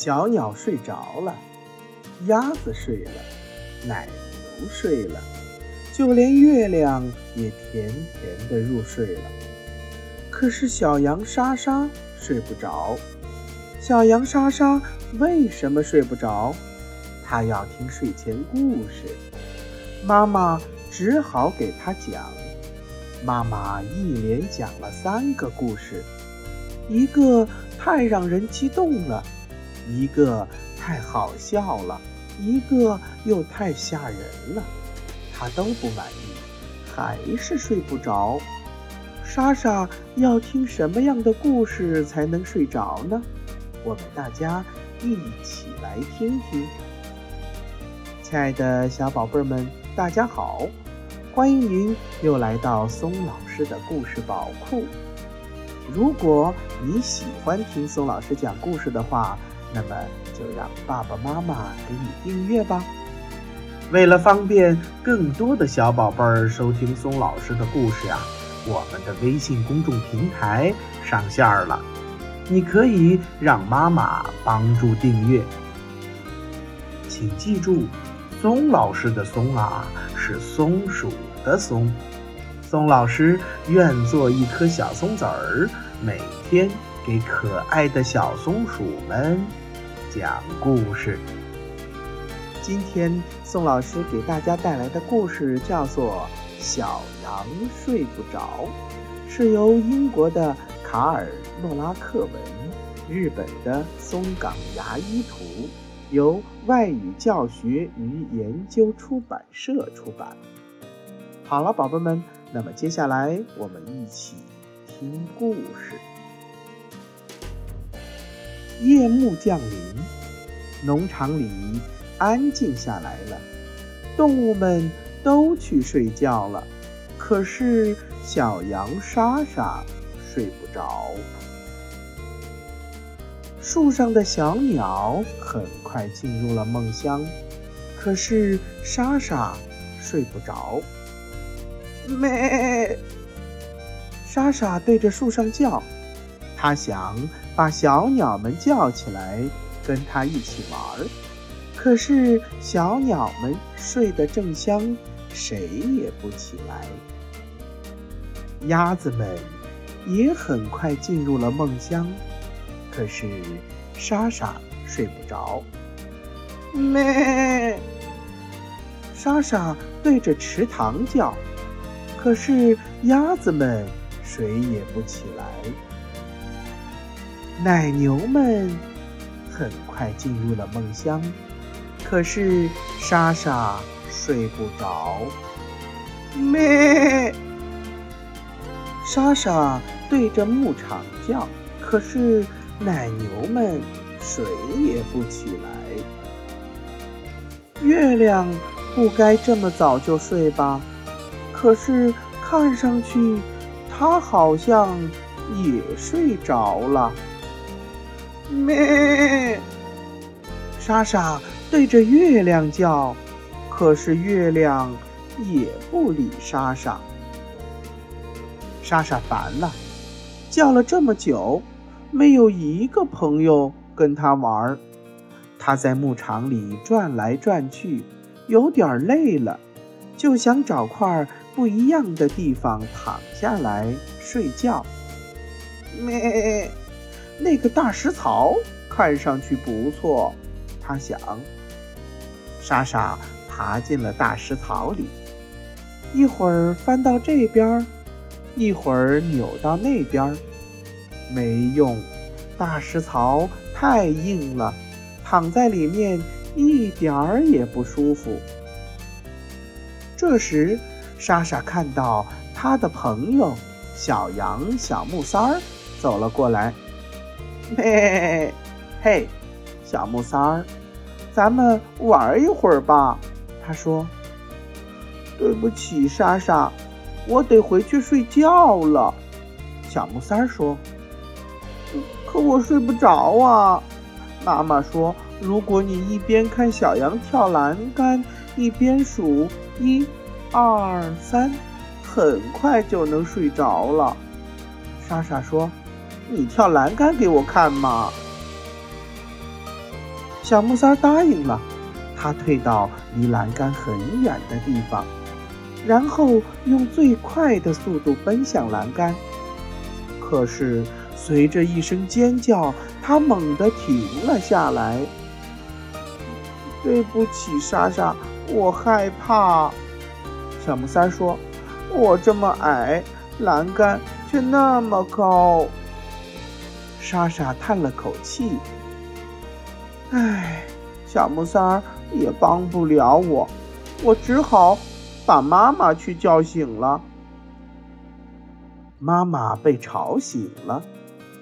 小鸟睡着了，鸭子睡了，奶牛睡了，就连月亮也甜甜的入睡了。可是小羊莎莎睡不着。小羊莎莎为什么睡不着？它要听睡前故事。妈妈只好给它讲。妈妈一连讲了三个故事，一个太让人激动了，一个太好笑了，一个又太吓人了。他都不满意，还是睡不着。莎莎要听什么样的故事才能睡着呢？我们大家一起来听听。亲爱的小宝贝们，大家好。欢迎您又来到松老师的故事宝库。如果你喜欢听松老师讲故事的话，那么就让爸爸妈妈给你订阅吧。为了方便更多的小宝贝儿收听松老师的故事啊，我们的微信公众平台上线了，你可以让妈妈帮助订阅。请记住，松老师的松啊是松鼠。的松，松老师愿做一颗小松子儿，每天给可爱的小松鼠们讲故事。今天宋老师给大家带来的故事叫做《小羊睡不着》，是由英国的卡尔诺拉克文，日本的松冈牙医图，由外语教学与研究出版社出版。好了，宝贝们，那么接下来我们一起听故事。夜幕降临，农场里安静下来了，动物们都去睡觉了，可是小羊莎莎睡不着。树上的小鸟很快进入了梦乡，可是莎莎睡不着。咩！莎莎对着树上叫，她想把小鸟们叫起来，跟它一起玩儿。可是小鸟们睡得正香，谁也不起来。鸭子们也很快进入了梦乡，可是莎莎睡不着。咩！莎莎对着池塘叫。可是鸭子们谁也不起来，奶牛们很快进入了梦乡，可是莎莎睡不着。咩！莎莎对着牧场叫，可是奶牛们谁也不起来。月亮不该这么早就睡吧？可是看上去，它好像也睡着了。咩！莎莎对着月亮叫，可是月亮也不理莎莎。莎莎烦了，叫了这么久，没有一个朋友跟她玩儿。她在牧场里转来转去，有点累了，就想找块。不一样的地方躺下来睡觉。咩，那个大石槽看上去不错，他想。莎莎爬进了大石槽里，一会儿翻到这边，一会儿扭到那边，没用，大石槽太硬了，躺在里面一点儿也不舒服。这时。莎莎看到她的朋友小羊小木三儿走了过来，嘿，嘿，小木三儿，咱们玩一会儿吧。他说：“对不起，莎莎，我得回去睡觉了。”小木三儿说：“可我睡不着啊。”妈妈说：“如果你一边看小羊跳栏杆，一边数一。”二三，很快就能睡着了。莎莎说：“你跳栏杆给我看嘛。”小木三答应了，他退到离栏杆很远的地方，然后用最快的速度奔向栏杆。可是，随着一声尖叫，他猛地停了下来。对不起，莎莎，我害怕。小木三说：“我这么矮，栏杆却那么高。”莎莎叹了口气：“唉，小木三儿也帮不了我，我只好把妈妈去叫醒了。”妈妈被吵醒了，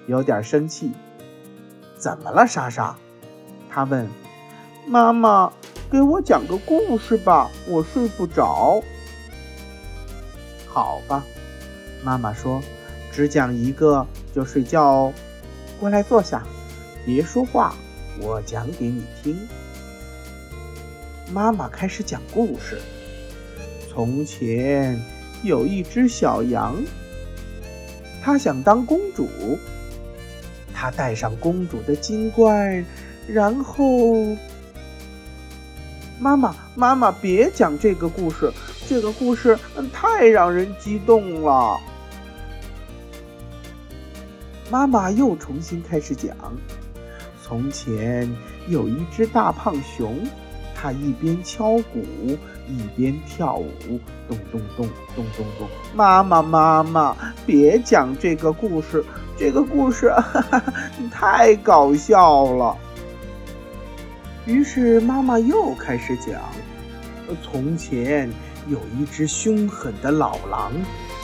有点生气。“怎么了，莎莎？”她问。“妈妈，给我讲个故事吧，我睡不着。”“好吧。”妈妈说，“只讲一个就睡觉哦。”过来坐下，别说话，我讲给你听。妈妈开始讲故事。从前有一只小羊，它想当公主。它戴上公主的金冠，然后……妈妈，妈妈，别讲这个故事，这个故事太让人激动了。妈妈又重新开始讲：从前有一只大胖熊，它一边敲鼓一边跳舞，咚咚咚咚咚咚。妈妈，妈妈，别讲这个故事，这个故事哈哈 太搞笑了。于是妈妈又开始讲：从前有一只凶狠的老狼。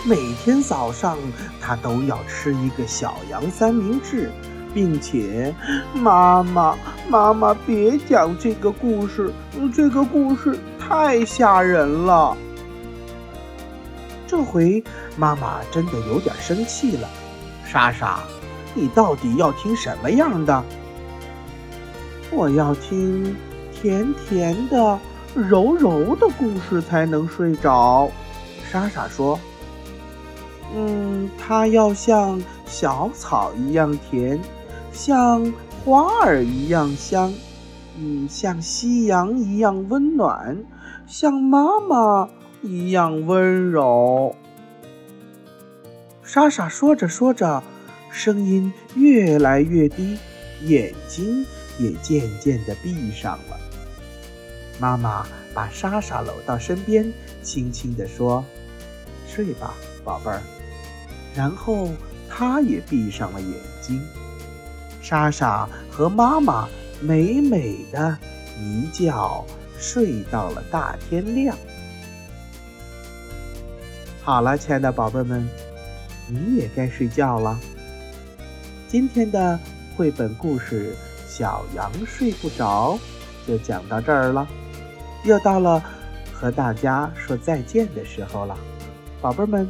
每天早上，他都要吃一个小羊三明治，并且，妈妈，妈妈，别讲这个故事，这个故事太吓人了。这回妈妈真的有点生气了。莎莎，你到底要听什么样的？我要听甜甜的、柔柔的故事才能睡着。莎莎说。嗯，它要像小草一样甜，像花儿一样香，嗯，像夕阳一样温暖，像妈妈一样温柔。莎莎说着说着，声音越来越低，眼睛也渐渐地闭上了。妈妈把莎莎搂到身边，轻轻地说：“睡吧，宝贝儿。”然后，他也闭上了眼睛。莎莎和妈妈美美的一觉睡到了大天亮。好了，亲爱的宝贝们，你也该睡觉了。今天的绘本故事《小羊睡不着》就讲到这儿了，又到了和大家说再见的时候了，宝贝们。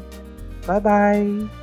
拜拜。